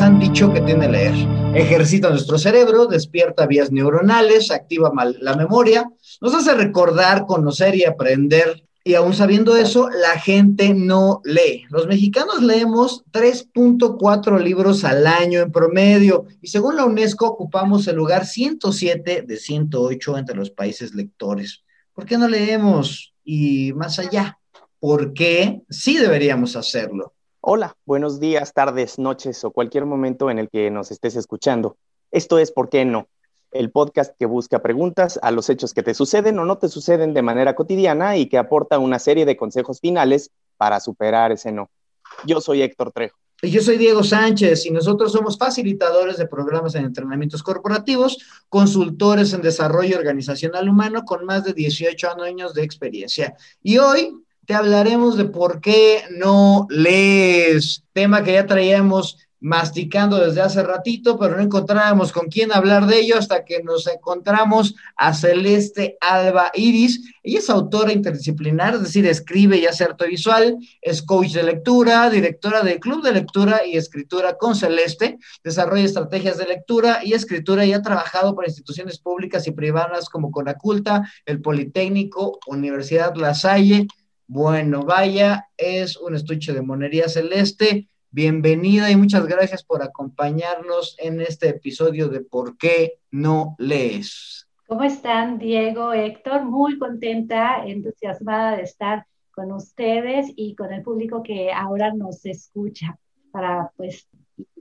han dicho que tiene leer. Ejercita nuestro cerebro, despierta vías neuronales, activa la memoria, nos hace recordar, conocer y aprender. Y aún sabiendo eso, la gente no lee. Los mexicanos leemos 3.4 libros al año en promedio y según la UNESCO ocupamos el lugar 107 de 108 entre los países lectores. ¿Por qué no leemos? Y más allá, ¿por qué sí deberíamos hacerlo? Hola, buenos días, tardes, noches o cualquier momento en el que nos estés escuchando. Esto es ¿Por qué no? El podcast que busca preguntas a los hechos que te suceden o no te suceden de manera cotidiana y que aporta una serie de consejos finales para superar ese no. Yo soy Héctor Trejo. Y yo soy Diego Sánchez y nosotros somos facilitadores de programas en entrenamientos corporativos, consultores en desarrollo organizacional humano con más de 18 años de experiencia. Y hoy te hablaremos de por qué no lees, tema que ya traíamos masticando desde hace ratito, pero no encontrábamos con quién hablar de ello hasta que nos encontramos a Celeste Alba Iris. Ella es autora interdisciplinar, es decir, escribe y hace arte visual, es coach de lectura, directora del Club de Lectura y Escritura con Celeste, desarrolla estrategias de lectura y escritura y ha trabajado para instituciones públicas y privadas como Conaculta, el Politécnico, Universidad La Salle, bueno, vaya, es un estuche de monería celeste. Bienvenida y muchas gracias por acompañarnos en este episodio de ¿Por qué no lees? ¿Cómo están, Diego, Héctor? Muy contenta, entusiasmada de estar con ustedes y con el público que ahora nos escucha para, pues,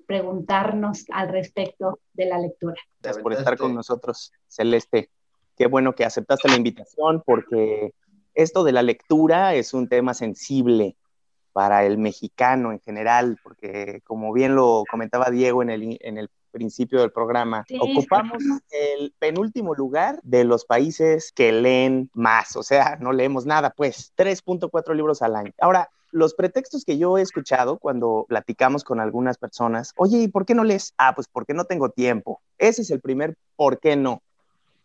preguntarnos al respecto de la lectura. Gracias por estar con nosotros, Celeste. Qué bueno que aceptaste la invitación porque esto de la lectura es un tema sensible para el mexicano en general, porque como bien lo comentaba Diego en el, en el principio del programa, ocupamos el penúltimo lugar de los países que leen más, o sea, no leemos nada, pues 3.4 libros al año. Ahora, los pretextos que yo he escuchado cuando platicamos con algunas personas, oye, ¿y por qué no lees? Ah, pues porque no tengo tiempo. Ese es el primer por qué no.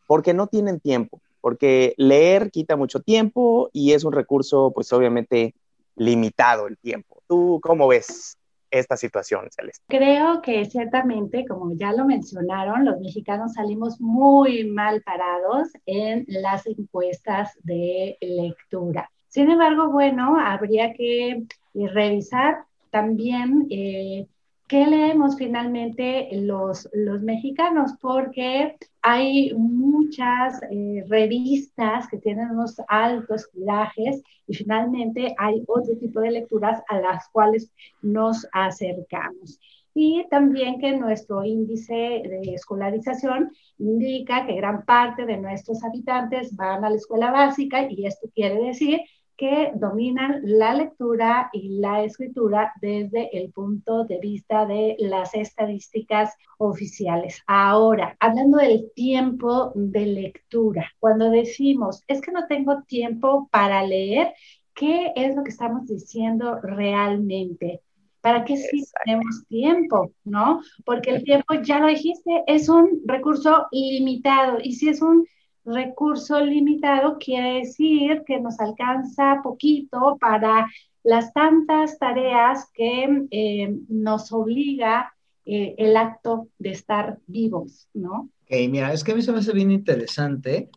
Porque no tienen tiempo porque leer quita mucho tiempo y es un recurso, pues obviamente, limitado el tiempo. ¿Tú cómo ves esta situación, Celeste? Creo que ciertamente, como ya lo mencionaron, los mexicanos salimos muy mal parados en las encuestas de lectura. Sin embargo, bueno, habría que revisar también eh, ¿qué leemos finalmente los, los mexicanos? Porque hay muchas eh, revistas que tienen unos altos tirajes y finalmente hay otro tipo de lecturas a las cuales nos acercamos. Y también que nuestro índice de escolarización indica que gran parte de nuestros habitantes van a la escuela básica y esto quiere decir que dominan la lectura y la escritura desde el punto de vista de las estadísticas oficiales. Ahora, hablando del tiempo de lectura, cuando decimos, es que no tengo tiempo para leer, ¿qué es lo que estamos diciendo realmente? ¿Para qué sí tenemos tiempo? ¿No? Porque el tiempo, ya lo dijiste, es un recurso limitado. Y si es un recurso limitado quiere decir que nos alcanza poquito para las tantas tareas que eh, nos obliga eh, el acto de estar vivos, ¿no? Ok, mira, es que a mí se me hace bien interesante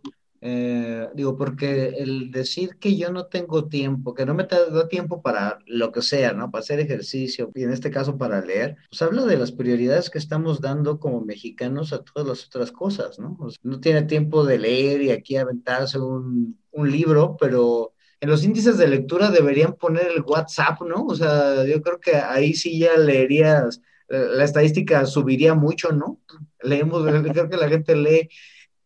eh, digo, porque el decir que yo no tengo tiempo, que no me da tiempo para lo que sea, ¿no? Para hacer ejercicio y en este caso para leer, pues habla de las prioridades que estamos dando como mexicanos a todas las otras cosas, ¿no? no tiene tiempo de leer y aquí aventarse un, un libro, pero en los índices de lectura deberían poner el WhatsApp, ¿no? O sea, yo creo que ahí sí ya leerías, la estadística subiría mucho, ¿no? Leemos, creo que la gente lee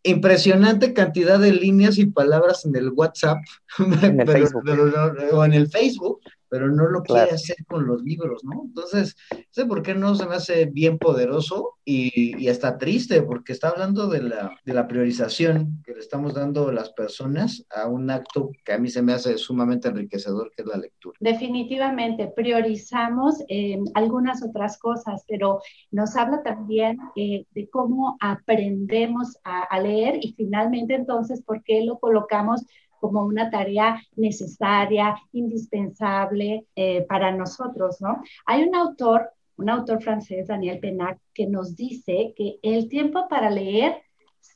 impresionante cantidad de líneas y palabras en el WhatsApp o en el Facebook, pero no lo quiere hacer con los libros, ¿no? Entonces, sé por qué no se me hace bien poderoso y, y hasta triste, porque está hablando de la, de la priorización que le estamos dando a las personas a un acto que a mí se me hace sumamente enriquecedor, que es la lectura. Definitivamente, priorizamos eh, algunas otras cosas, pero nos habla también eh, de cómo aprendemos a, a leer y finalmente entonces, ¿por qué lo colocamos? Como una tarea necesaria, indispensable eh, para nosotros, ¿no? Hay un autor un autor francés, Daniel Penac, que nos dice que el tiempo para leer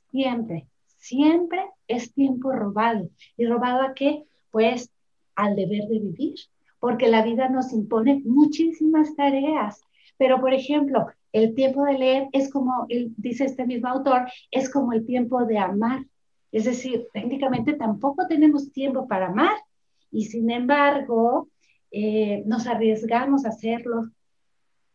siempre, siempre es tiempo robado. ¿Y robado a qué? Pues al deber de vivir, porque la vida nos impone muchísimas tareas. Pero, por ejemplo, el tiempo de leer es como, dice este mismo autor, es como el tiempo de amar. Es decir, técnicamente tampoco tenemos tiempo para amar y sin embargo eh, nos arriesgamos a hacerlo,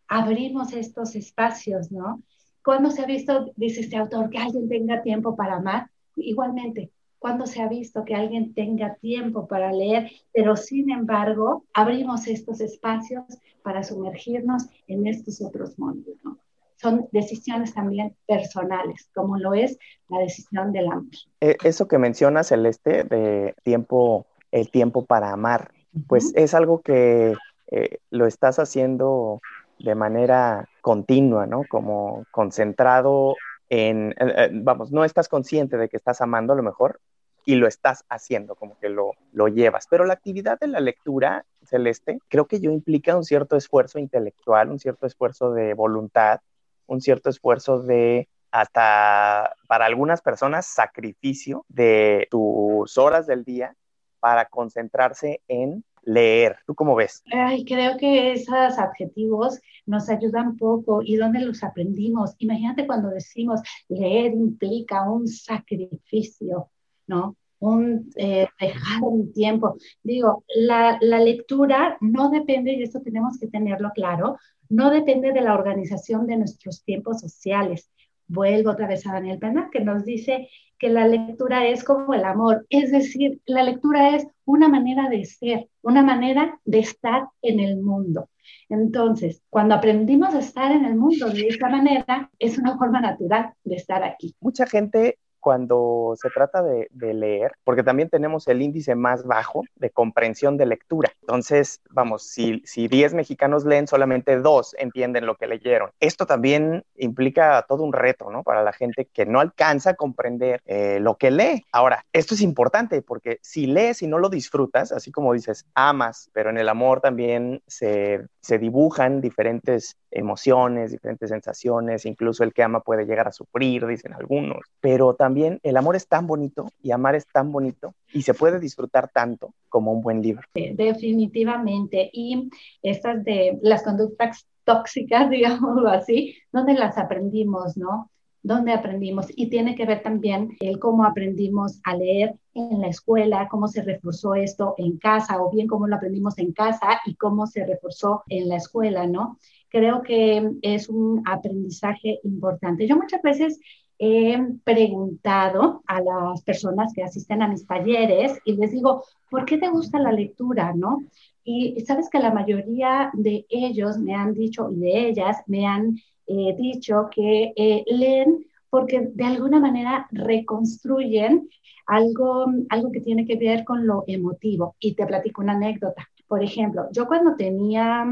abrimos estos espacios, ¿no? ¿Cuándo se ha visto, dice este autor, que alguien tenga tiempo para amar? Igualmente, ¿cuándo se ha visto que alguien tenga tiempo para leer? Pero sin embargo, abrimos estos espacios para sumergirnos en estos otros mundos, ¿no? Son decisiones también personales, como lo es la decisión del amor. Eh, eso que menciona Celeste de tiempo, el tiempo para amar, pues es algo que eh, lo estás haciendo de manera continua, ¿no? Como concentrado en, eh, vamos, no estás consciente de que estás amando a lo mejor y lo estás haciendo, como que lo, lo llevas. Pero la actividad de la lectura, Celeste, creo que yo implica un cierto esfuerzo intelectual, un cierto esfuerzo de voluntad, un cierto esfuerzo de hasta para algunas personas sacrificio de tus horas del día para concentrarse en leer. ¿Tú cómo ves? Ay, creo que esos adjetivos nos ayudan poco. ¿Y dónde los aprendimos? Imagínate cuando decimos leer implica un sacrificio, ¿no? Un eh, dejar un tiempo. Digo, la, la lectura no depende, y esto tenemos que tenerlo claro, no depende de la organización de nuestros tiempos sociales. Vuelvo otra vez a Daniel Pena, que nos dice que la lectura es como el amor, es decir, la lectura es una manera de ser, una manera de estar en el mundo. Entonces, cuando aprendimos a estar en el mundo de esa manera, es una forma natural de estar aquí. Mucha gente cuando se trata de, leer, porque también tenemos el índice más bajo de comprensión de lectura. Entonces, vamos, si, si 10 mexicanos leen, solamente dos entienden lo que leyeron. Esto también implica todo un reto, ¿no? Para la gente que no alcanza a comprender eh, lo que lee. Ahora, esto es importante porque si lees y no lo disfrutas, así como dices, amas, pero en el amor también se, se dibujan diferentes emociones, diferentes sensaciones, incluso el que ama puede llegar a sufrir, dicen algunos, pero también el amor es tan bonito y amar es tan bonito y se puede disfrutar tanto como un buen libro. definitivamente. Y estas de las conductas tóxicas, digámoslo así, ¿dónde las aprendimos, no? ¿Dónde aprendimos? Y tiene que ver también el cómo aprendimos a leer en la escuela, cómo se reforzó esto en casa, o bien cómo lo aprendimos en casa y cómo se reforzó en la escuela, ¿no? Creo que es un aprendizaje importante. Yo muchas veces he preguntado a las personas que asisten a mis talleres y les digo, ¿por qué te gusta la lectura? ¿No? Y sabes que la mayoría de ellos me han dicho, y de ellas me han eh, dicho que eh, leen porque de alguna manera reconstruyen algo, algo que tiene que ver con lo emotivo. Y te platico una anécdota. Por ejemplo, yo cuando tenía,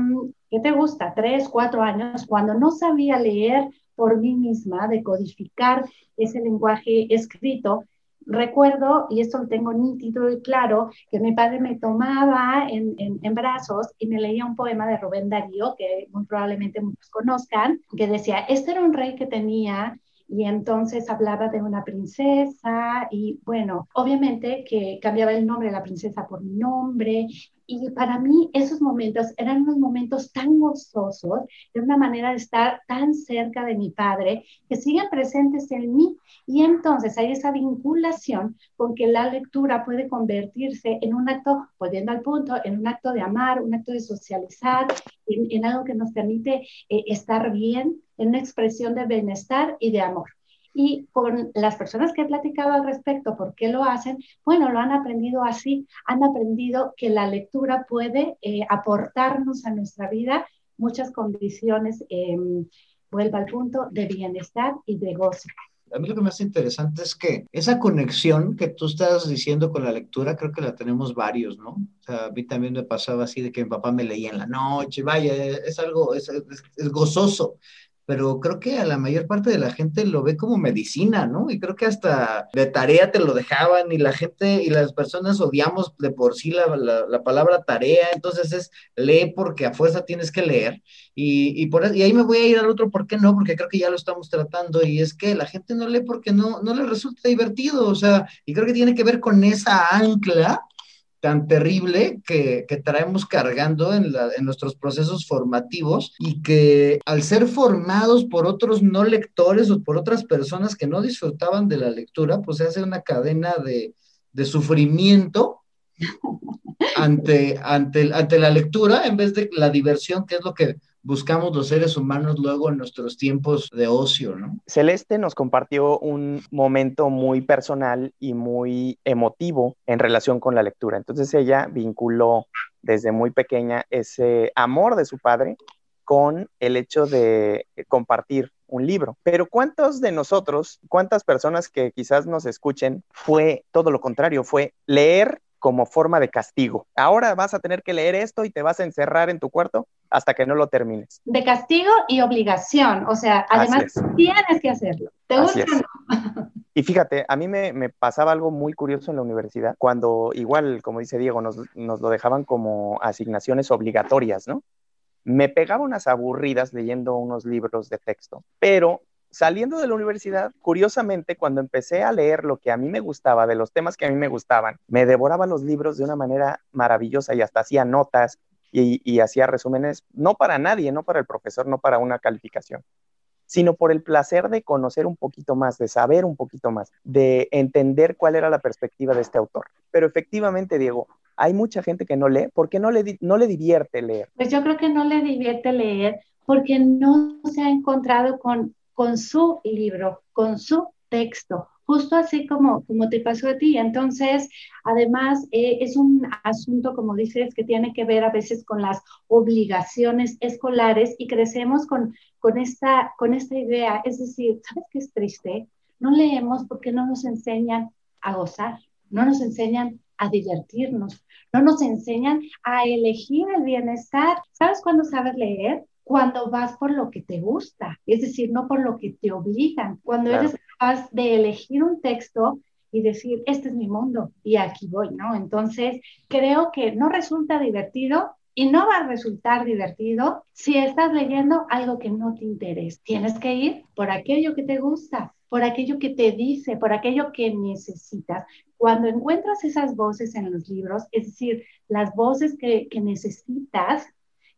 ¿qué te gusta? Tres, cuatro años, cuando no sabía leer por mí misma, decodificar ese lenguaje escrito, recuerdo, y esto lo tengo nítido y claro, que mi padre me tomaba en, en, brazos y me leía un poema de Rubén Darío, que muy probablemente muchos conozcan, que decía, este era un rey que tenía y entonces hablaba de una princesa y bueno, obviamente que cambiaba el nombre de la princesa por mi nombre y para mí esos momentos eran unos momentos tan gozosos, de una manera de estar tan cerca de mi padre, que siguen presentes en mí. Y entonces hay esa vinculación con que la lectura puede convertirse en un acto, volviendo al punto, en un acto de amar, un acto de socializar, en, algo que nos permite eh, estar bien, en una expresión de bienestar y de amor. Y con las personas que he platicado al respecto, ¿por qué lo hacen? Bueno, lo han aprendido así, han aprendido que la lectura puede eh, aportarnos a nuestra vida muchas condiciones, eh, vuelva al punto, de bienestar y de gozo. A mí lo que me hace interesante es que esa conexión que tú estás diciendo con la lectura, creo que la tenemos varios, ¿no? O sea, a mí también me pasaba así de que mi papá me leía en la noche, vaya, es algo, es, es gozoso pero creo que a la mayor parte de la gente lo ve como medicina, ¿no? Y creo que hasta de tarea te lo dejaban y la gente y las personas odiamos de por sí la, palabra tarea, entonces es lee porque a fuerza tienes que leer. Y, y, por, y ahí me voy a ir al otro, ¿por qué no? Porque creo que ya lo estamos tratando y es que la gente no lee porque no, no le resulta divertido, o sea, y creo que tiene que ver con esa ancla tan terrible que, traemos cargando en, nuestros procesos formativos y que al ser formados por otros no lectores o por otras personas que no disfrutaban de la lectura, pues se hace una cadena de, de sufrimiento ante, ante, ante la lectura en vez de la diversión, que es lo que buscamos los seres humanos luego en nuestros tiempos de ocio, ¿no? Celeste nos compartió un momento muy personal y muy emotivo en relación con la lectura. Entonces ella vinculó desde muy pequeña ese amor de su padre con el hecho de compartir un libro. Pero ¿cuántos de nosotros, cuántas personas que quizás nos escuchen, fue todo lo contrario, fue leer como forma de castigo. Ahora vas a tener que leer esto y te vas a encerrar en tu cuarto hasta que no lo termines. De castigo y obligación, o sea, además tienes que hacerlo. ¿Te gusta Y fíjate, a mí me, pasaba algo muy curioso en la universidad, cuando igual, como dice Diego, nos, nos lo dejaban como asignaciones obligatorias, ¿no? Me pegaba unas aburridas leyendo unos libros de texto, pero saliendo de la universidad, curiosamente, cuando empecé a leer lo que a mí me gustaba, de los temas que a mí me gustaban, me devoraba los libros de una manera maravillosa y hasta hacía notas y, hacía resúmenes, no para nadie, no para el profesor, no para una calificación, sino por el placer de conocer un poquito más, de saber un poquito más, de entender cuál era la perspectiva de este autor. Pero efectivamente, Diego, hay mucha gente que no lee. ¿Por qué no le, no le divierte leer? Pues yo creo que no le divierte leer porque no se ha encontrado con con su libro, con su texto, justo así como, como te pasó a ti. Entonces, además, eh, es un asunto, como dices, que tiene que ver a veces con las obligaciones escolares y crecemos con, con, esta, con esta idea. Es decir, ¿sabes qué es triste? No leemos porque no nos enseñan a gozar, no nos enseñan a divertirnos, no nos enseñan a elegir el bienestar. ¿Sabes cuándo sabes leer? Cuando vas por lo que te gusta, es decir, no por lo que te obligan, cuando eres capaz de elegir un texto y decir, este es mi mundo y aquí voy, ¿no? Entonces, creo que no resulta divertido y no va a resultar divertido si estás leyendo algo que no te interesa. Tienes que ir por aquello que te gusta, por aquello que te dice, por aquello que necesitas. Cuando encuentras esas voces en los libros, es decir, las voces que, que necesitas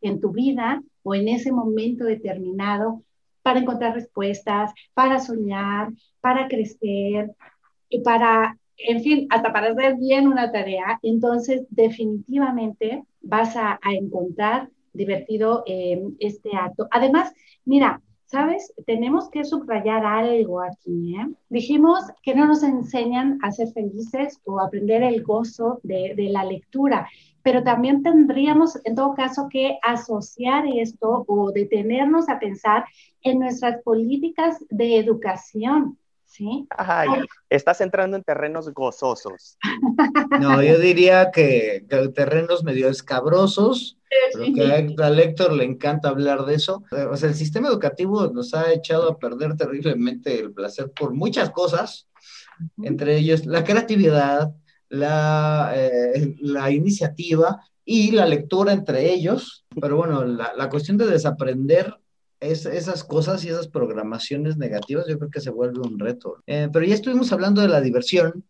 en tu vida o en ese momento determinado para encontrar respuestas, para soñar, para crecer y para, en fin, hasta para hacer bien una tarea, entonces definitivamente vas a, encontrar divertido eh, este acto. Además, mira, ¿sabes? Tenemos que subrayar algo aquí. ¿eh? Dijimos que no nos enseñan a ser felices o aprender el gozo de, de la lectura pero también tendríamos en todo caso que asociar esto o detenernos a pensar en nuestras políticas de educación. ¿Sí? Ay, estás entrando en terrenos gozosos. No, yo diría que, terrenos medio escabrosos, pero que a, Héctor le encanta hablar de eso. O sea, el sistema educativo nos ha echado a perder terriblemente el placer por muchas cosas, entre ellos la creatividad, la, eh, la iniciativa y la lectura entre ellos. Pero bueno, la, la cuestión de desaprender es, esas cosas y esas programaciones negativas, yo creo que se vuelve un reto. Eh, pero ya estuvimos hablando de la diversión,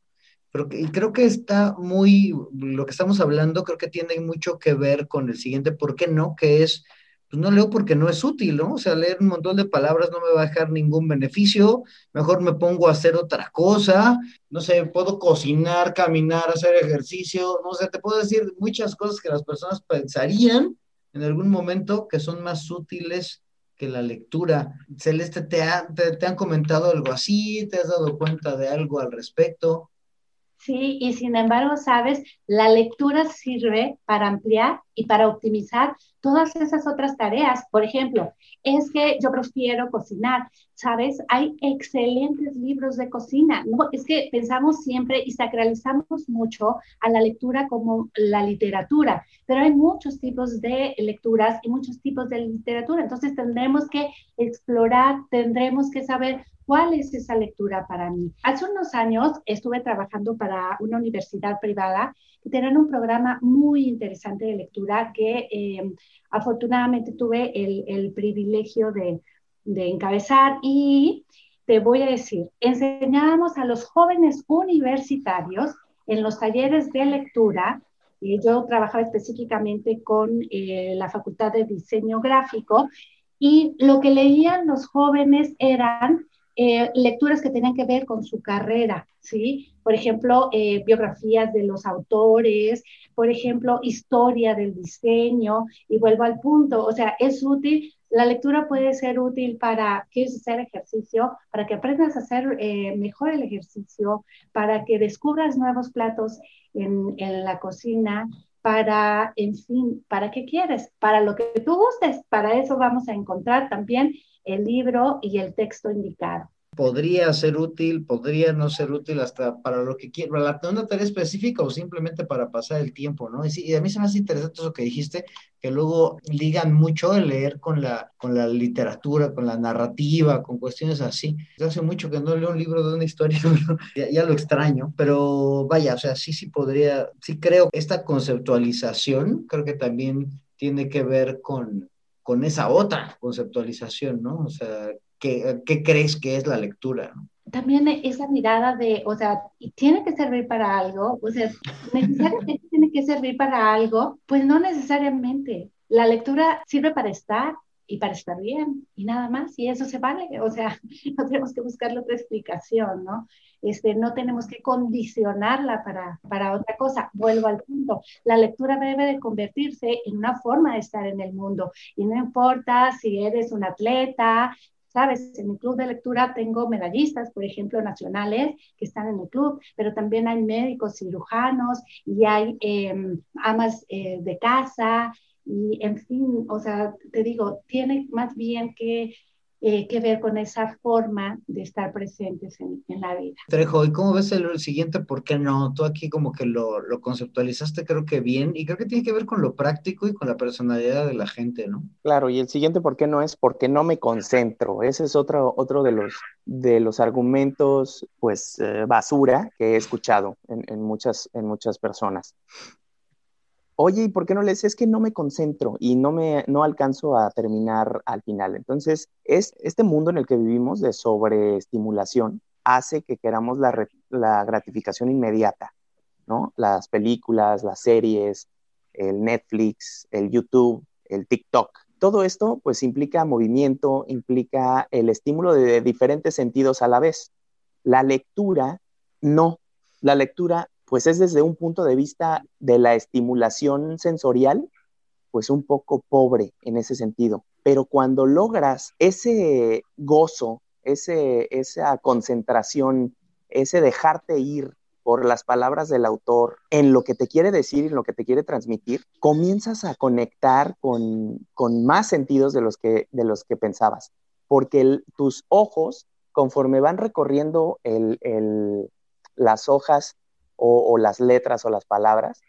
pero y creo que está muy, lo que estamos hablando creo que tiene mucho que ver con el siguiente, ¿por qué no? Que es pues no leo porque no es útil, ¿no? O sea, leer un montón de palabras no me va a dejar ningún beneficio, mejor me pongo a hacer otra cosa, no sé, puedo cocinar, caminar, hacer ejercicio, no sé, te puedo decir muchas cosas que las personas pensarían en algún momento que son más útiles que la lectura. Celeste, ¿te, te, han comentado algo así? ¿Te has dado cuenta de algo al respecto? Sí, y sin embargo, sabes, la lectura sirve para ampliar y para optimizar todas esas otras tareas. Por ejemplo, es que yo prefiero cocinar, ¿sabes? Hay excelentes libros de cocina. No, es que pensamos siempre y sacralizamos mucho a la lectura como la literatura, pero hay muchos tipos de lecturas y muchos tipos de literatura. Entonces tendremos que explorar, tendremos que saber ¿Cuál es esa lectura para mí? Hace unos años estuve trabajando para una universidad privada que tenían un programa muy interesante de lectura que eh, afortunadamente tuve el, privilegio de, de encabezar y te voy a decir, enseñábamos a los jóvenes universitarios en los talleres de lectura y yo trabajaba específicamente con eh, la Facultad de Diseño Gráfico y lo que leían los jóvenes eran eh, lecturas que tenían que ver con su carrera, ¿sí? Por ejemplo, eh, biografías de los autores, por ejemplo, historia del diseño, y vuelvo al punto, o sea, es útil, la lectura puede ser útil para, ¿quieres hacer ejercicio? Para que aprendas a hacer eh, mejor el ejercicio, para que descubras nuevos platos en la cocina, para, en fin, ¿para qué quieres? Para lo que tú gustes, para eso vamos a encontrar también el libro y el texto indicado. Podría ser útil, podría no ser útil hasta para lo que quiero, para una tarea específica o simplemente para pasar el tiempo, ¿no? Y, a mí se me hace interesante eso que dijiste, que luego ligan mucho el leer con la, con la literatura, con la narrativa, con cuestiones así. Hace mucho que no leo un libro de una historia, ya, ya, lo extraño, pero vaya, o sea, sí, sí podría, sí creo que esta conceptualización, creo que también tiene que ver con, con esa otra conceptualización, ¿no? O sea, ¿qué, qué crees que es la lectura? También esa mirada de, o sea, tiene que servir para algo, o sea, necesariamente tiene que servir para algo, pues no necesariamente. La lectura sirve para estar, y para estar bien y nada más, y eso se vale, o sea, no tenemos que buscarle otra explicación, ¿no? Este, no tenemos que condicionarla para, para otra cosa. Vuelvo al punto, la lectura debe de convertirse en una forma de estar en el mundo y no importa si eres un atleta, ¿sabes? En mi club de lectura tengo medallistas, por ejemplo, nacionales que están en el club, pero también hay médicos cirujanos y hay em, amas eh, de casa y, en fin, o sea, te digo, tiene más bien que eh, que ver con esa forma de estar presentes en, la vida. Trejo, ¿y cómo ves el, siguiente por qué no? Tú aquí como que lo, lo, conceptualizaste creo que bien y creo que tiene que ver con lo práctico y con la personalidad de la gente, ¿no? Claro, y el siguiente por qué no es porque no me concentro. Ese es otro, otro de, los, de los argumentos, pues, eh, basura que he escuchado en, en, muchas, en muchas personas oye, ¿y por qué no lees? Es que no me concentro y no me no alcanzo a terminar al final. Entonces, es este mundo en el que vivimos de sobreestimulación hace que queramos la, la gratificación inmediata, ¿no? Las películas, las series, el Netflix, el YouTube, el TikTok. Todo esto pues implica movimiento, implica el estímulo de diferentes sentidos a la vez. La lectura no. La lectura pues es desde un punto de vista de la estimulación sensorial, pues un poco pobre en ese sentido. Pero cuando logras ese gozo, ese, esa concentración, ese dejarte ir por las palabras del autor en lo que te quiere decir en lo que te quiere transmitir, comienzas a conectar con, más sentidos de los que, de los que pensabas, porque tus ojos, conforme van recorriendo las hojas o, las letras o las palabras,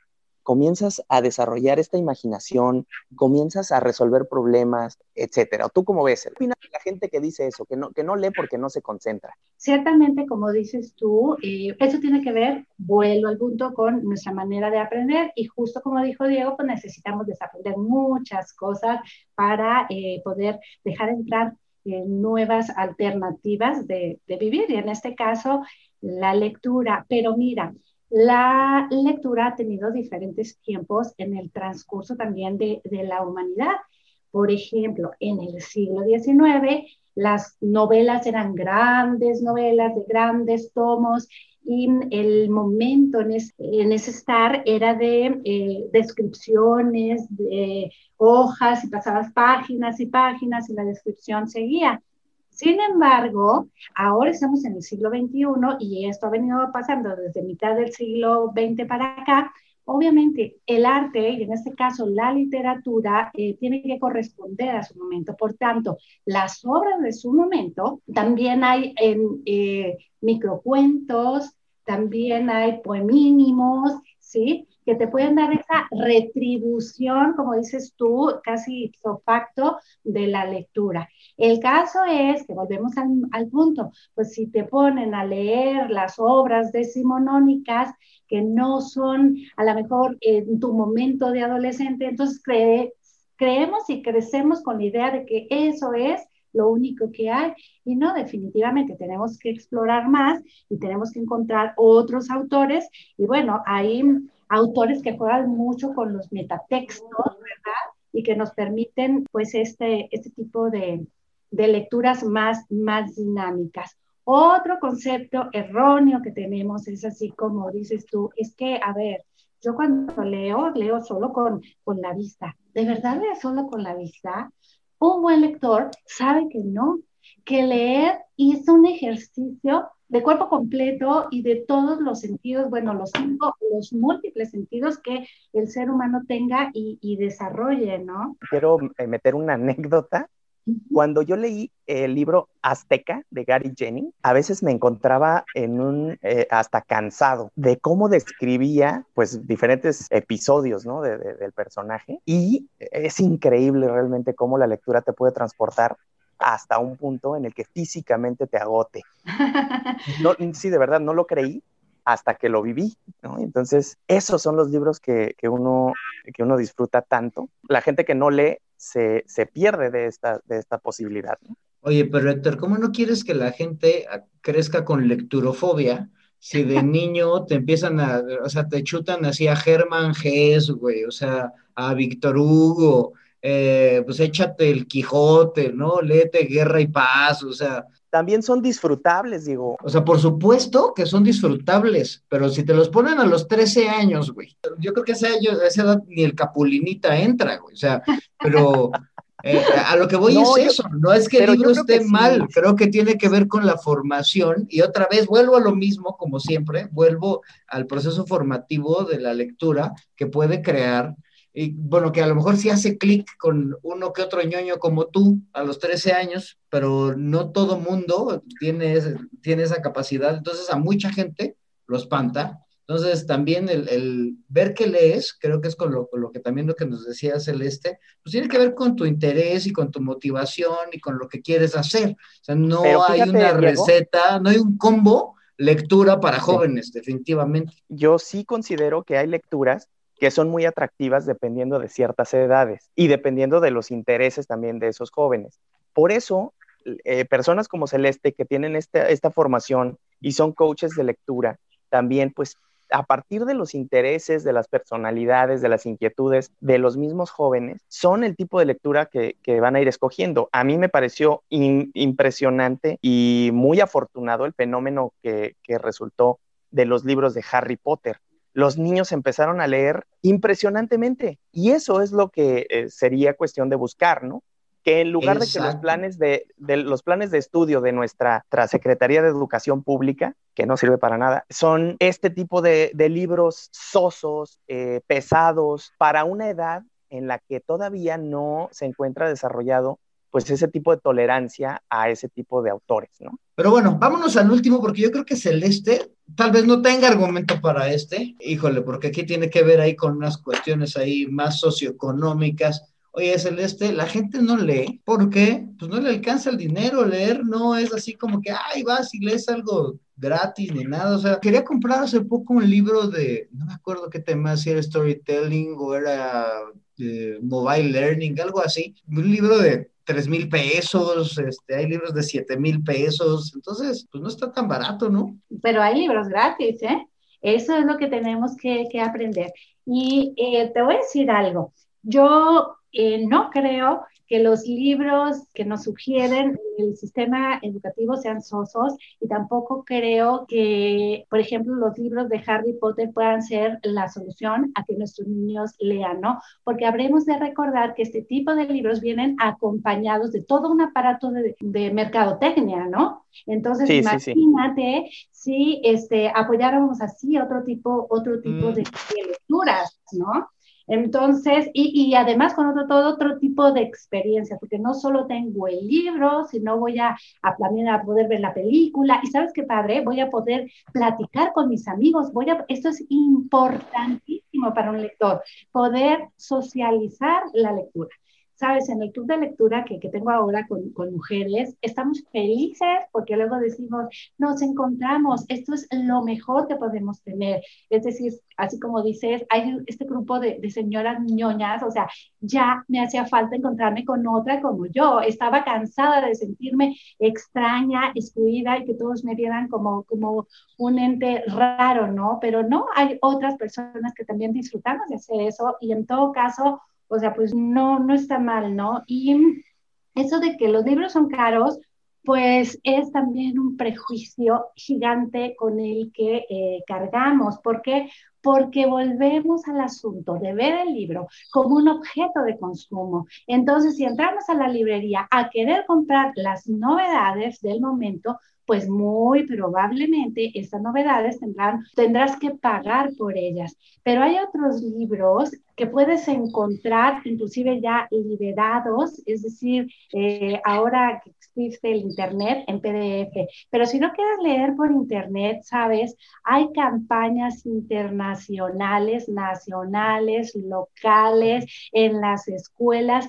comienzas a desarrollar esta imaginación, comienzas a resolver problemas, etcétera. ¿Tú cómo ves? ¿Qué la gente que dice eso, que no, que no lee porque no se concentra? Ciertamente, como dices tú, eh, eso tiene que ver, vuelvo al punto, con nuestra manera de aprender y justo como dijo Diego, pues necesitamos desaprender muchas cosas para eh, poder dejar entrar eh, nuevas alternativas de vivir y en este caso la lectura. Pero mira, la lectura ha tenido diferentes tiempos en el transcurso también de, la humanidad. Por ejemplo, en el siglo XIX, las novelas eran grandes novelas de grandes tomos y el momento en, ese estar era de eh, descripciones, de hojas y pasabas páginas y páginas y la descripción seguía. Sin embargo, ahora estamos en el siglo XXI y esto ha venido pasando desde mitad del siglo XX para acá. Obviamente, el arte, y en este caso la literatura, eh, tiene que corresponder a su momento. Por tanto, las obras de su momento, también hay en eh, microcuentos, también hay poemínimos, ¿sí? Que te pueden dar esa retribución, como dices tú, casi ipso facto de la lectura. El caso es que volvemos al, punto, pues si te ponen a leer las obras decimonónicas que no son a lo mejor en tu momento de adolescente, entonces creemos y crecemos con la idea de que eso es lo único que hay. Y no, definitivamente tenemos que explorar más y tenemos que encontrar otros autores. Y bueno, hay autores que juegan mucho con los metatextos, ¿verdad? Y que nos permiten pues este, este tipo de, de lecturas más, más dinámicas. Otro concepto erróneo que tenemos es así como dices tú, es que, a ver, yo cuando leo, leo solo con, con la vista. ¿De verdad leo solo con la vista? Un buen lector sabe que no, que leer es un ejercicio de cuerpo completo y de todos los sentidos, bueno, los cinco, los múltiples sentidos que el ser humano tenga y, desarrolle, ¿no? Quiero eh, meter una anécdota. Cuando yo leí el libro Azteca de Gary Jennings, a veces me encontraba en un eh, hasta cansado de cómo describía pues diferentes episodios ¿no? del personaje y es increíble realmente cómo la lectura te puede transportar hasta un punto en el que físicamente te agote. No, sí, de verdad, no lo creí hasta que lo viví, ¿no? Entonces, esos son los libros que, que, uno, que uno disfruta tanto. La gente que no lee se, se pierde de esta, de esta posibilidad. ¿no? Oye, pero Héctor, ¿cómo no quieres que la gente crezca con lecturofobia? Si de niño te empiezan a, o sea, te chutan así a Germán Gess, güey, o sea, a Víctor Hugo, eh, pues échate el Quijote, ¿no? Léete Guerra y Paz, o sea. También son disfrutables, digo. O sea, por supuesto que son disfrutables, pero si te los ponen a los 13 años, güey, yo creo que a esa, edad ni el Capulinita entra, güey, o sea, pero eh, a lo que voy es eso, no es que el libro esté mal, creo que tiene que ver con la formación y otra vez vuelvo a lo mismo, como siempre, vuelvo al proceso formativo de la lectura que puede crear y bueno, que a lo mejor sí hace clic con uno que otro ñoño como tú a los 13 años, pero no todo mundo tiene, tiene esa capacidad, entonces a mucha gente lo espanta. Entonces también el, ver que lees, creo que es con lo, con lo, que también lo que nos decía Celeste, pues tiene que ver con tu interés y con tu motivación y con lo que quieres hacer. O sea, no hay una receta, no hay un combo lectura para jóvenes, definitivamente. Yo sí considero que hay lecturas que son muy atractivas dependiendo de ciertas edades y dependiendo de los intereses también de esos jóvenes. Por eso, eh, personas como Celeste que tienen esta, esta formación y son coaches de lectura, también pues a partir de los intereses, de las personalidades, de las inquietudes de los mismos jóvenes, son el tipo de lectura que, van a ir escogiendo. A mí me pareció impresionante y muy afortunado el fenómeno que, que resultó de los libros de Harry Potter los niños empezaron a leer impresionantemente. Y eso es lo que eh, sería cuestión de buscar, ¿no? Que en lugar de que los planes de, los planes de estudio de nuestra, Secretaría de Educación Pública, que no sirve para nada, son este tipo de, libros sosos, eh, pesados, para una edad en la que todavía no se encuentra desarrollado pues ese tipo de tolerancia a ese tipo de autores, ¿no? Pero bueno, vámonos al último porque yo creo que Celeste tal vez no tenga argumento para este, híjole, porque aquí tiene que ver ahí con unas cuestiones ahí más socioeconómicas. Oye, Celeste, la gente no lee porque pues no le alcanza el dinero, leer no es así como que, ay, vas y lees algo gratis ni nada. O sea, quería comprar hace poco un libro de, no me acuerdo qué tema, si era storytelling o era eh, mobile learning, algo así. Un libro de tres mil pesos, este, hay libros de siete mil pesos, entonces, pues no está tan barato, ¿no? Pero hay libros gratis, ¿eh? Eso es lo que tenemos que, aprender. Y eh, te voy a decir algo. Yo eh, no creo que los libros que nos sugieren el sistema educativo sean sosos y tampoco creo que, por ejemplo, los libros de Harry Potter puedan ser la solución a que nuestros niños lean, ¿no? Porque habremos de recordar que este tipo de libros vienen acompañados de todo un aparato de, mercadotecnia, ¿no? Entonces, imagínate si este, apoyáramos así otro tipo, otro tipo de, mm. de lecturas, ¿no? Entonces, y, además con otro, todo otro tipo de experiencia, porque no solo tengo el libro, sino voy a, planear a poder ver la película. Y sabes qué padre, voy a poder platicar con mis amigos. Voy a, esto es importantísimo para un lector, poder socializar la lectura sabes, en el club de lectura que, que tengo ahora con, con, mujeres, estamos felices porque luego decimos, nos encontramos, esto es lo mejor que podemos tener. Es decir, así como dices, hay este grupo de, de señoras ñoñas, o sea, ya me hacía falta encontrarme con otra como yo. Estaba cansada de sentirme extraña, excluida y que todos me vieran como, como un ente raro, ¿no? Pero no, hay otras personas que también disfrutamos de hacer eso y en todo caso, o sea, pues no, no está mal, ¿no? Y eso de que los libros son caros, pues es también un prejuicio gigante con el que eh, cargamos. ¿Por qué? Porque volvemos al asunto de ver el libro como un objeto de consumo. Entonces, si entramos a la librería a querer comprar las novedades del momento, pues muy probablemente estas novedades tendrán, tendrás que pagar por ellas. Pero hay otros libros que puedes encontrar inclusive ya liberados, es decir, eh, ahora que existe el Internet en PDF. Pero si no quieres leer por Internet, sabes, hay campañas internacionales, nacionales, locales, en las escuelas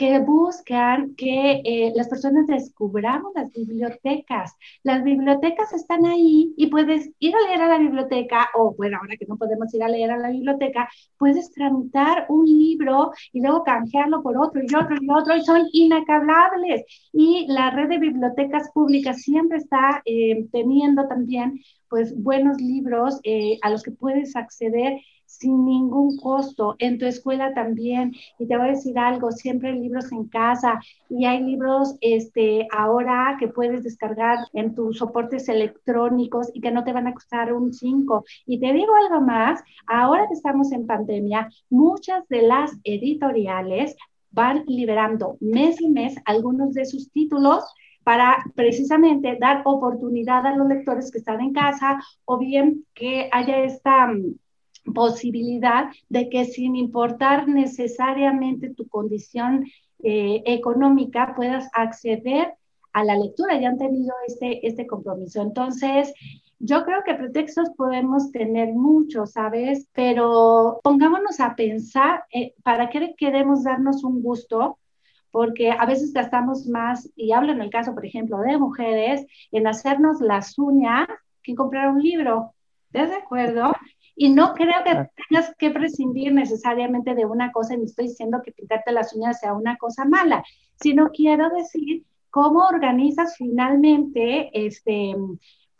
que buscan que eh, las personas descubramos las bibliotecas. Las bibliotecas están ahí y puedes ir a leer a la biblioteca o, bueno, ahora que no podemos ir a leer a la biblioteca, puedes tramitar un libro y luego canjearlo por otro y otro y otro y son inacabables. Y la red de bibliotecas públicas siempre está eh, teniendo también pues buenos libros eh, a los que puedes acceder sin ningún costo, en tu escuela también. Y te voy a decir algo, siempre hay libros en casa y hay libros este, ahora que puedes descargar en tus soportes electrónicos y que no te van a costar un 5. Y te digo algo más, ahora que estamos en pandemia, muchas de las editoriales van liberando mes y mes algunos de sus títulos para precisamente dar oportunidad a los lectores que están en casa o bien que haya esta mm, posibilidad de que sin importar necesariamente tu condición eh, económica puedas acceder a la lectura, ya han tenido este, este compromiso. Entonces, yo creo que pretextos podemos tener muchos, ¿sabes? Pero pongámonos a pensar, eh, ¿para qué queremos darnos un gusto? Porque a veces gastamos más, y hablo en el caso, por ejemplo, de mujeres, en hacernos las uñas que en comprar un libro. ¿Estás de acuerdo? Y no creo que tengas que prescindir necesariamente de una cosa, ni estoy diciendo que pintarte las uñas sea una cosa mala, sino quiero decir cómo organizas finalmente este,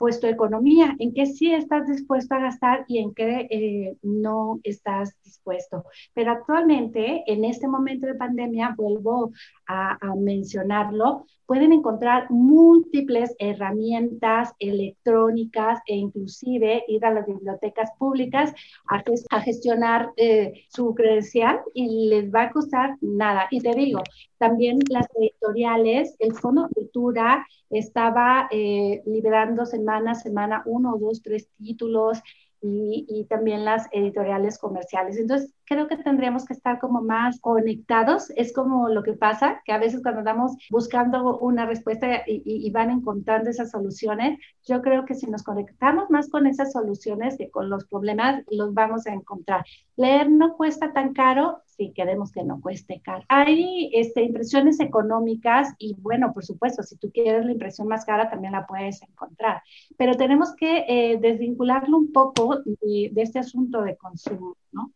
pues tu economía, en qué sí estás dispuesto a gastar y en qué eh, no estás dispuesto. Pero actualmente, en este momento de pandemia, vuelvo a, a mencionarlo, pueden encontrar múltiples herramientas electrónicas e inclusive ir a las bibliotecas públicas a, a gestionar eh, su credencial y les va a costar nada. Y te digo, también las editoriales, el Fondo Cultura estaba eh, liberando semana semana uno, dos, tres títulos y, también las editoriales comerciales. Entonces, creo que tendríamos que estar como más conectados. Es como lo que pasa, que a veces cuando andamos buscando una respuesta y, y, van encontrando esas soluciones, yo creo que si nos conectamos más con esas soluciones que con los problemas, los vamos a encontrar. Leer no cuesta tan caro si queremos que no cueste caro. Hay este, impresiones económicas y bueno, por supuesto, si tú quieres la impresión más cara, también la puedes encontrar. Pero tenemos que eh, desvincularlo un poco de, este asunto de consumo, ¿no?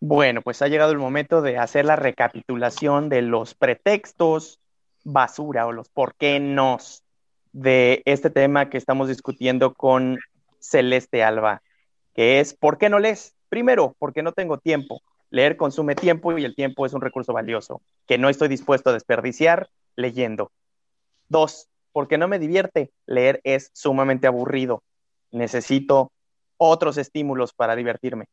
Bueno, pues ha llegado el momento de hacer la recapitulación de los pretextos basura o los por qué nos de este tema que estamos discutiendo con Celeste Alba, que es ¿por qué no lees? Primero, porque no tengo tiempo. Leer consume tiempo y el tiempo es un recurso valioso que no estoy dispuesto a desperdiciar leyendo. Dos, porque no me divierte. Leer es sumamente aburrido. Necesito otros estímulos para divertirme.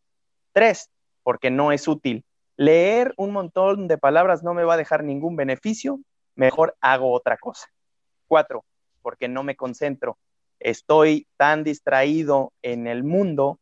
Tres, porque no es útil. Leer un montón de palabras no me va a dejar ningún beneficio. Mejor hago otra cosa. Cuatro, porque no me concentro. Estoy tan distraído en el mundo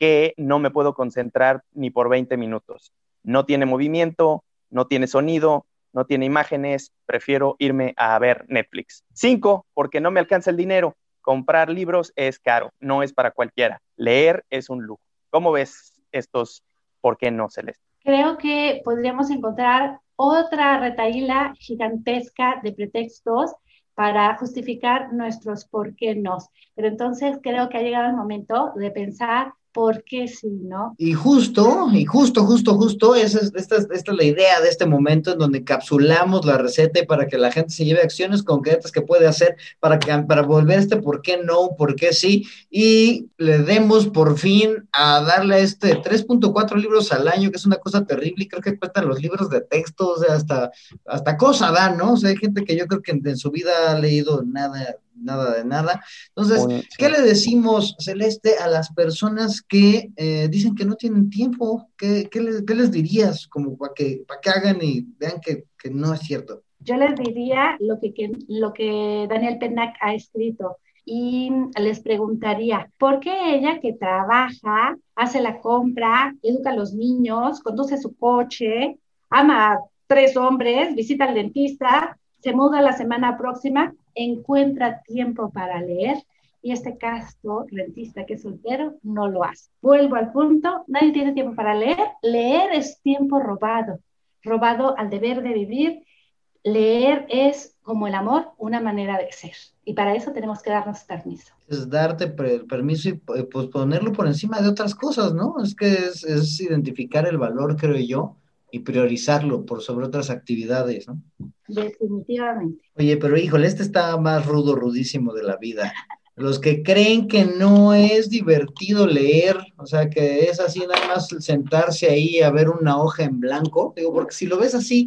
que no me puedo concentrar ni por 20 minutos. No tiene movimiento, no tiene sonido, no tiene imágenes, prefiero irme a ver Netflix. Cinco, porque no me alcanza el dinero. Comprar libros es caro, no es para cualquiera. Leer es un lujo. ¿Cómo ves estos por qué no, Celeste? Creo que podríamos encontrar otra retaíla gigantesca de pretextos para justificar nuestros por qué no. Pero entonces creo que ha llegado el momento de pensar ¿Por qué sí, no? Y justo, y justo, justo, justo, esa es, esta, esta, es la idea de este momento en donde capsulamos la receta para que la gente se lleve acciones concretas que puede hacer para, que, para volver este por qué no, por qué sí, y le demos por fin a darle este 3.4 libros al año, que es una cosa terrible, y creo que cuestan los libros de texto, o sea, hasta, hasta cosa da, ¿no? O sea, hay gente que yo creo que en su vida ha leído nada nada de nada. Entonces, ¿qué le decimos, Celeste, a las personas que eh, dicen que no tienen tiempo? ¿Qué, les, dirías como para que, para que hagan y vean que, no es cierto? Yo les diría lo que, lo que Daniel Penac ha escrito y les preguntaría, ¿por qué ella que trabaja, hace la compra, educa a los niños, conduce su coche, ama a tres hombres, visita al dentista, se muda la semana próxima, encuentra tiempo para leer y este caso rentista que es soltero no lo hace. Vuelvo al punto, nadie tiene tiempo para leer. Leer es tiempo robado, robado al deber de vivir. Leer es como el amor, una manera de ser. Y para eso tenemos que darnos permiso. Es darte permiso y pues ponerlo por encima de otras cosas, ¿no? Es que es, es identificar el valor, creo yo, y priorizarlo por sobre otras actividades, ¿no? Definitivamente. Oye, pero híjole, este está más rudo, rudísimo de la vida. Los que creen que no es divertido leer, o sea, que es así nada más sentarse ahí a ver una hoja en blanco, digo, porque si lo ves así,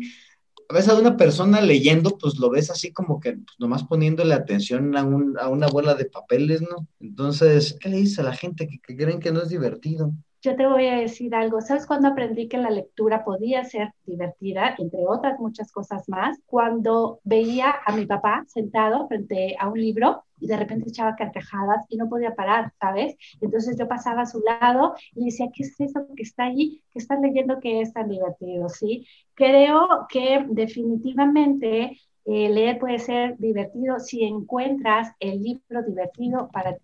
ves a una persona leyendo, pues lo ves así como que pues, nomás poniéndole atención a, un, a una bola de papeles, ¿no? Entonces, ¿qué le dice a la gente que creen que no es divertido? Yo te voy a decir algo. ¿Sabes cuándo aprendí que la lectura podía ser divertida, entre otras muchas cosas más? Cuando veía a mi papá sentado frente a un libro y de repente echaba carcajadas y no podía parar, ¿sabes? Entonces yo pasaba a su lado y decía, ¿qué es eso que está allí? ¿Qué estás leyendo que es tan divertido? ¿Sí? Creo que definitivamente eh, leer puede ser divertido si encuentras el libro divertido para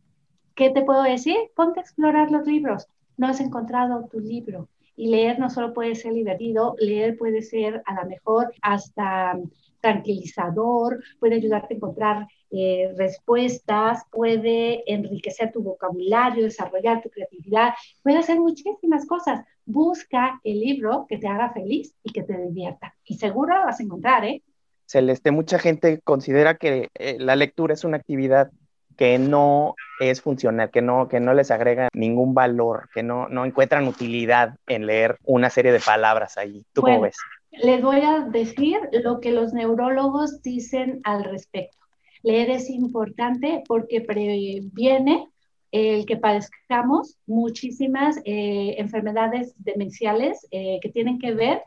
¿Qué te puedo decir? Ponte a explorar los libros no has encontrado tu libro. Y leer no solo puede ser divertido, leer puede ser a lo mejor hasta tranquilizador, puede ayudarte a encontrar eh, respuestas, puede enriquecer tu vocabulario, desarrollar tu creatividad, puede hacer muchísimas cosas. Busca el libro que te haga feliz y que te divierta. Y seguro lo vas a encontrar, ¿eh? Celeste, mucha gente considera que eh, la lectura es una actividad que no es funcional, que no, que no les agrega ningún valor, que no, no encuentran utilidad en leer una serie de palabras allí. ¿Tú cómo ves? Les voy a decir lo que los neurólogos dicen al respecto. Leer es importante porque previene el que padezcamos muchísimas eh, enfermedades demenciales eh, que tienen que ver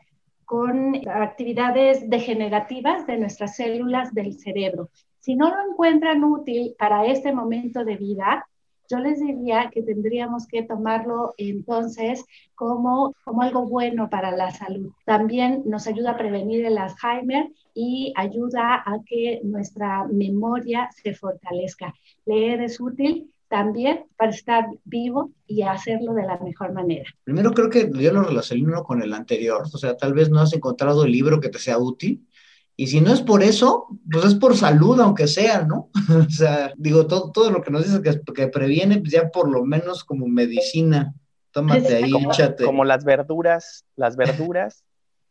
con actividades degenerativas de nuestras células del cerebro. Si no lo encuentran útil para este momento de vida, yo les diría que tendríamos que tomarlo entonces como, como algo bueno para la salud. También nos ayuda a prevenir el Alzheimer y ayuda a que nuestra memoria se fortalezca. Leer es útil también para estar vivo y hacerlo de la mejor manera. Primero creo que yo lo relaciono con el anterior, o sea, tal vez no has encontrado el libro que te sea útil, y si no es por eso, pues es por salud, aunque sea, ¿no? o sea, digo, todo, todo lo que nos dices que, que previene, pues ya por lo menos como medicina. Tómate ahí, como, Como las verduras, las verduras,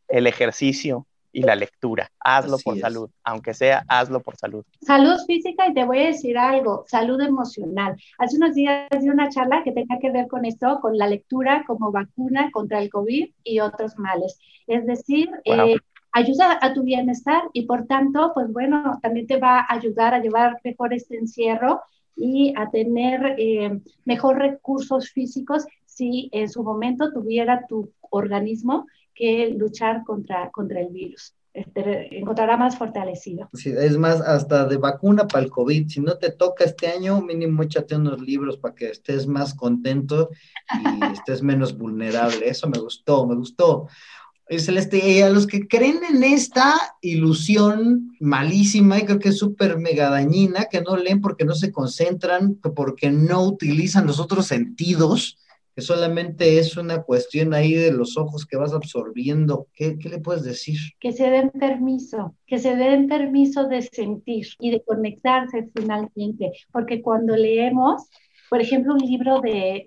el ejercicio, y la lectura. Hazlo por salud, aunque sea, hazlo por salud. Salud física y te voy a decir algo, salud emocional. Hace unos días di una charla que tenga que ver con esto, con la lectura como vacuna contra el COVID y otros males. Es decir, eh, ayuda a tu bienestar y por tanto, pues bueno, también te va a ayudar a llevar mejor este encierro y a tener eh, mejor recursos físicos si en su momento tuviera tu organismo que luchar contra, contra el virus. Este, encontrará más fortalecido. es más, hasta de vacuna para el COVID, si no te toca este año, mínimo échate unos libros para que estés más contento y estés menos vulnerable. Eso me gustó, me gustó. Celeste, a los que creen en esta ilusión malísima y creo que es súper mega dañina, que no leen porque no se concentran, porque no utilizan los otros sentidos, que solamente es una cuestión ahí de los ojos que vas absorbiendo. ¿Qué, le puedes decir? Que se den permiso, que se den permiso de sentir y de conectarse finalmente, porque cuando leemos, por ejemplo, un libro de,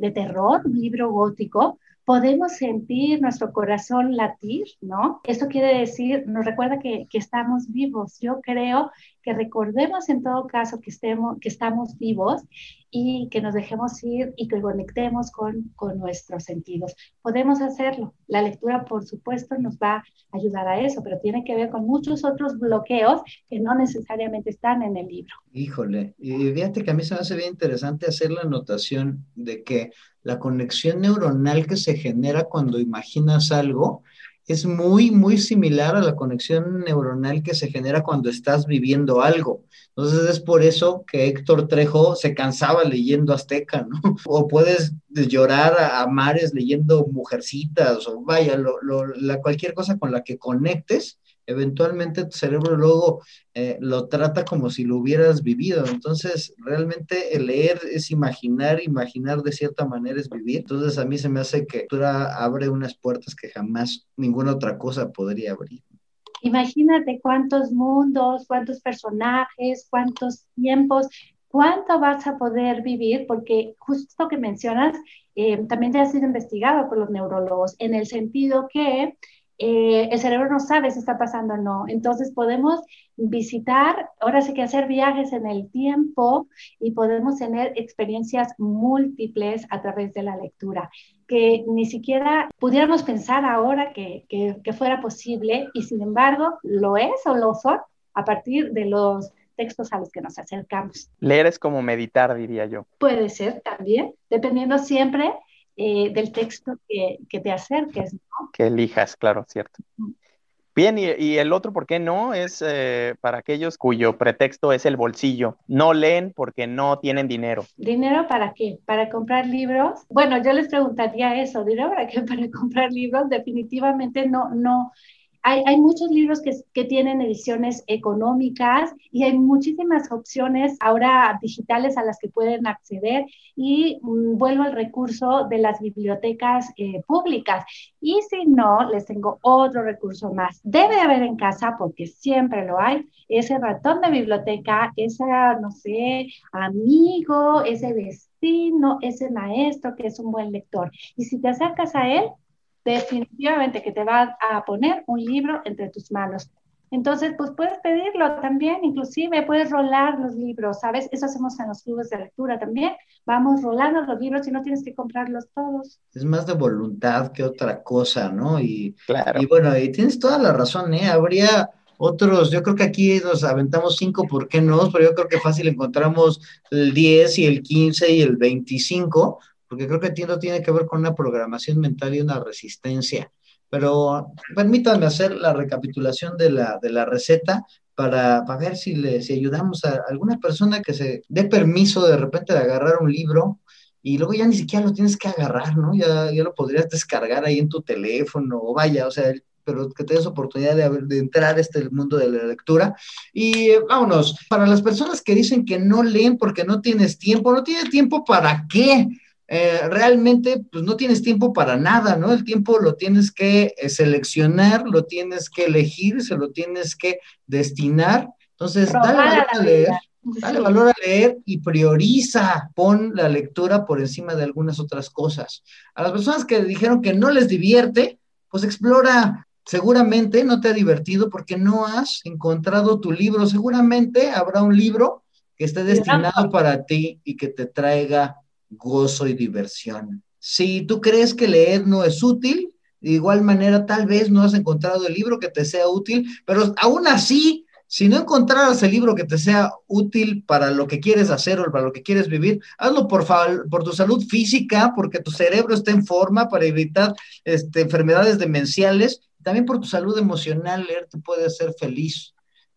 de terror, un libro gótico, podemos sentir nuestro corazón latir, ¿no? Eso quiere decir, nos recuerda que, que, estamos vivos. Yo creo que recordemos en todo caso que, estemos, que estamos vivos y que nos dejemos ir y que conectemos con, con nuestros sentidos. Podemos hacerlo. La lectura, por supuesto, nos va a ayudar a eso, pero tiene que ver con muchos otros bloqueos que no necesariamente están en el libro. Híjole, y fíjate que a mí se me hace bien interesante hacer la anotación de que la conexión neuronal que se genera cuando imaginas algo es muy, muy similar a la conexión neuronal que se genera cuando estás viviendo algo. Entonces es por eso que Héctor Trejo se cansaba leyendo Azteca, ¿no? O puedes llorar a, mares leyendo Mujercitas, o vaya, la, cualquier cosa con la que conectes eventualmente tu cerebro luego eh, lo trata como si lo hubieras vivido. Entonces, realmente el leer es imaginar, imaginar de cierta manera es vivir. Entonces, a mí se me hace que lectura abre unas puertas que jamás ninguna otra cosa podría abrir. Imagínate cuántos mundos, cuántos personajes, cuántos tiempos, cuánto vas a poder vivir, porque justo que mencionas, eh, también ya ha sido investigado por los neurólogos, en el sentido que eh, el cerebro no sabe si está pasando o no. Entonces podemos visitar, ahora sí que hacer viajes en el tiempo y podemos tener experiencias múltiples a través de la lectura, que ni siquiera pudiéramos pensar ahora que, que fuera posible y sin embargo lo es o lo son a partir de los textos a los que nos acercamos. Leer es como meditar, diría yo. Puede ser también, dependiendo siempre eh, del texto que, que, te acerques, ¿no? Que elijas, claro, cierto. Bien, y, el otro, ¿por qué no? Es eh, para aquellos cuyo pretexto es el bolsillo. No leen porque no tienen dinero. ¿Dinero para qué? ¿Para comprar libros? Bueno, yo les preguntaría eso, ¿dinero para qué? Para comprar libros, definitivamente no, no, hay, muchos libros que, tienen ediciones económicas y hay muchísimas opciones ahora digitales a las que pueden acceder y mm, vuelvo al recurso de las bibliotecas eh, públicas. Y si no, les tengo otro recurso más. Debe haber en casa, porque siempre lo hay, ese ratón de biblioteca, ese, no sé, amigo, ese vecino, ese maestro que es un buen lector. Y si te acercas a él, definitivamente que te va a poner un libro entre tus manos. Entonces, pues puedes pedirlo también, inclusive puedes rolar los libros, ¿sabes? Eso hacemos en los clubes de lectura también. Vamos rolando los libros y no tienes que comprarlos todos. Es más de voluntad que otra cosa, ¿no? Y, claro. y bueno, y tienes toda la razón, ¿eh? Habría otros, yo creo que aquí nos aventamos cinco, ¿por qué no? Pero yo creo que fácil encontramos el 10 y el 15 y el 25, porque creo que entiendo tiene que ver con una programación mental y una resistencia. Pero permítanme hacer la recapitulación de la, de la receta para, para ver si, le, si ayudamos a alguna persona que se dé permiso de repente de agarrar un libro y luego ya ni siquiera lo tienes que agarrar, ¿no? Ya, ya lo podrías descargar ahí en tu teléfono o vaya, o sea, pero que tengas oportunidad de, de, entrar a este mundo de la lectura. Y vámonos, para las personas que dicen que no leen porque no tienes tiempo, no tienes tiempo para qué? Eh, realmente pues no tienes tiempo para nada, ¿no? El tiempo lo tienes que eh, seleccionar, lo tienes que elegir, se lo tienes que destinar. Entonces, dale valor a leer, dale valor a leer y prioriza, pon la lectura por encima de algunas otras cosas. A las personas que dijeron que no les divierte, pues explora seguramente no te ha divertido porque no has encontrado tu libro. Seguramente habrá un libro que esté destinado para ti y que te traiga gozo y diversión. Si tú crees que leer no es útil, de igual manera tal vez no has encontrado el libro que te sea útil, pero aún así, si no encontraras el libro que te sea útil para lo que quieres hacer o para lo que quieres vivir, hazlo por, por tu salud física, porque tu cerebro está en forma para evitar este, enfermedades demenciales, también por tu salud emocional, leer te puede hacer feliz.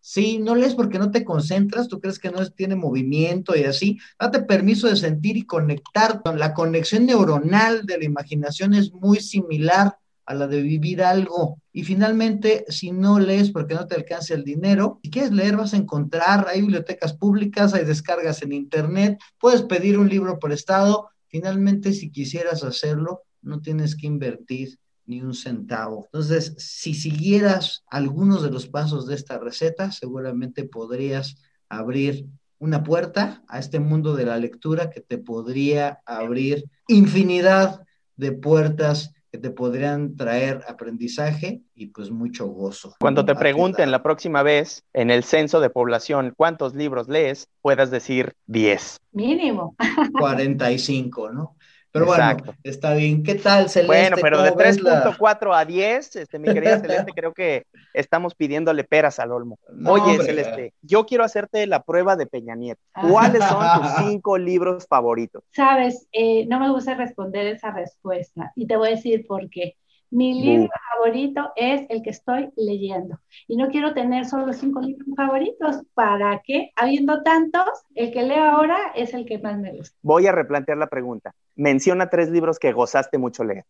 Sí, no lees porque no te concentras, tú crees que no tiene movimiento y así. Date permiso de sentir y conectar. La conexión neuronal de la imaginación es muy similar a la de vivir algo. Y finalmente, si no lees porque no te alcanza el dinero, si quieres leer vas a encontrar, hay bibliotecas públicas, hay descargas en internet, puedes pedir un libro prestado. Finalmente, si quisieras hacerlo, no tienes que invertir ni un centavo. Entonces, si siguieras algunos de los pasos de esta receta, seguramente podrías abrir una puerta a este mundo de la lectura que te podría abrir infinidad de puertas que te podrían traer aprendizaje y pues mucho gozo. Cuando te pregunten la próxima vez en el censo de población cuántos libros lees, puedas decir 10. Mínimo. 45, ¿no? Pero bueno, está bien. ¿Qué tal, Celeste? Bueno, pero de 3.4 a 10, este, mi querida Celeste, creo que estamos pidiéndole peras al olmo. Oye, Celeste, yo quiero hacerte la prueba de Peña Nieto. ¿Cuáles son tus cinco libros favoritos? Sabes, eh, no me gusta responder esa respuesta y te voy a decir por qué. Mi libro favorito es el que estoy leyendo. Y no quiero tener solo cinco libros favoritos. ¿Para qué? Habiendo tantos, el que leo ahora es el que más me gusta. Voy a replantear la pregunta. Menciona tres libros que gozaste mucho leer.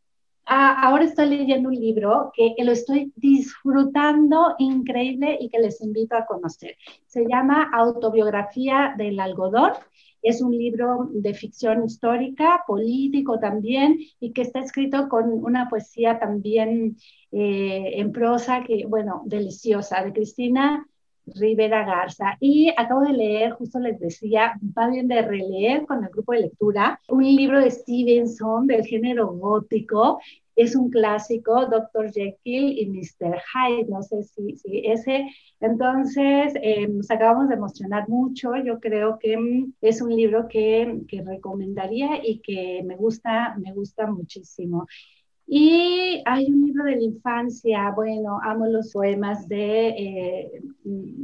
Ah, ahora estoy leyendo un libro que lo estoy disfrutando increíble y que les invito a conocer. Se llama Autobiografía del algodón es un libro de ficción histórica, político también, y que está escrito con una poesía también eh, en prosa, que, bueno, deliciosa, de Cristina Rivera Garza. Y acabo de leer, justo les decía, va bien de releer con el grupo de lectura, un libro de Stevenson del género gótico es un clásico, Dr. Jekyll y Mr. Hyde, no sé si, ese. Entonces, eh, nos acabamos de emocionar mucho, yo creo que mm, es un libro que, que recomendaría y que me gusta, me gusta muchísimo. Y hay un libro de la infancia, bueno, amo los poemas de eh,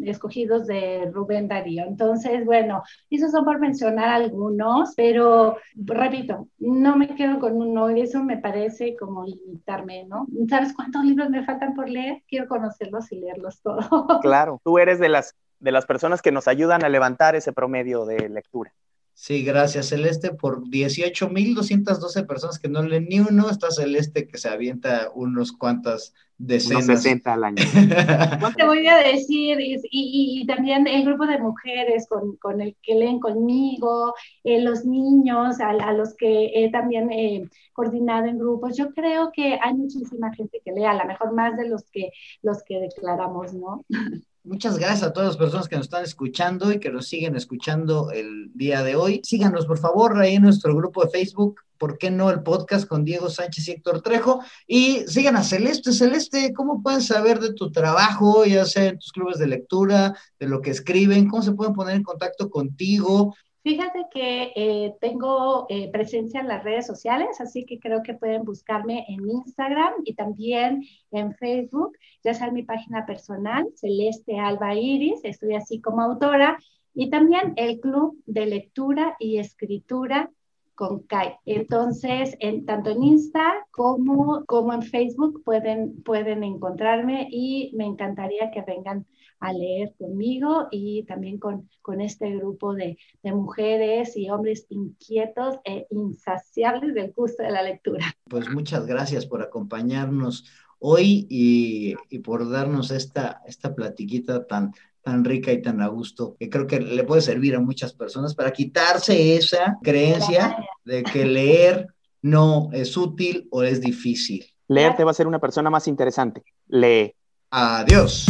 escogidos de Rubén Darío. Entonces, bueno, esos son por mencionar algunos, pero repito, no me quedo con uno eso me parece como limitarme, ¿no? ¿Sabes cuántos libros me faltan por leer? Quiero conocerlos y leerlos todos. Claro, tú eres de las, de las personas que nos ayudan a levantar ese promedio de lectura. Sí, gracias Celeste. Por 18.212 personas que no leen ni uno, está Celeste que se avienta unos cuantas decenas. Unos 60 al año. Te voy a decir, y, y, también el grupo de mujeres con, con el que leen conmigo, eh, los niños a, a, los que he también eh, coordinado en grupos. Yo creo que hay muchísima gente que lee, a lo mejor más de los que, los que declaramos, ¿no? Muchas gracias a todas las personas que nos están escuchando y que nos siguen escuchando el día de hoy. Síganos, por favor, ahí en nuestro grupo de Facebook, ¿por qué no el podcast con Diego Sánchez y Héctor Trejo? Y sigan a Celeste. Celeste, ¿cómo pueden saber de tu trabajo, ya sea en tus clubes de lectura, de lo que escriben? ¿Cómo se pueden poner en contacto contigo? Fíjate que eh, tengo eh, presencia en las redes sociales, así que creo que pueden buscarme en Instagram y también en Facebook, ya sea en mi página personal, Celeste Alba Iris, estoy así como autora, y también el Club de Lectura y Escritura con Kai. Entonces, en, tanto en Insta como, como en Facebook pueden, pueden encontrarme y me encantaría que vengan a leer conmigo y también con, con este grupo de, de, mujeres y hombres inquietos e insaciables del gusto de la lectura. Pues muchas gracias por acompañarnos hoy y, y por darnos esta, esta platiquita tan, tan rica y tan a gusto, que creo que le puede servir a muchas personas para quitarse esa creencia de que leer no es útil o es difícil. Leer te va a ser una persona más interesante. Lee. Adiós.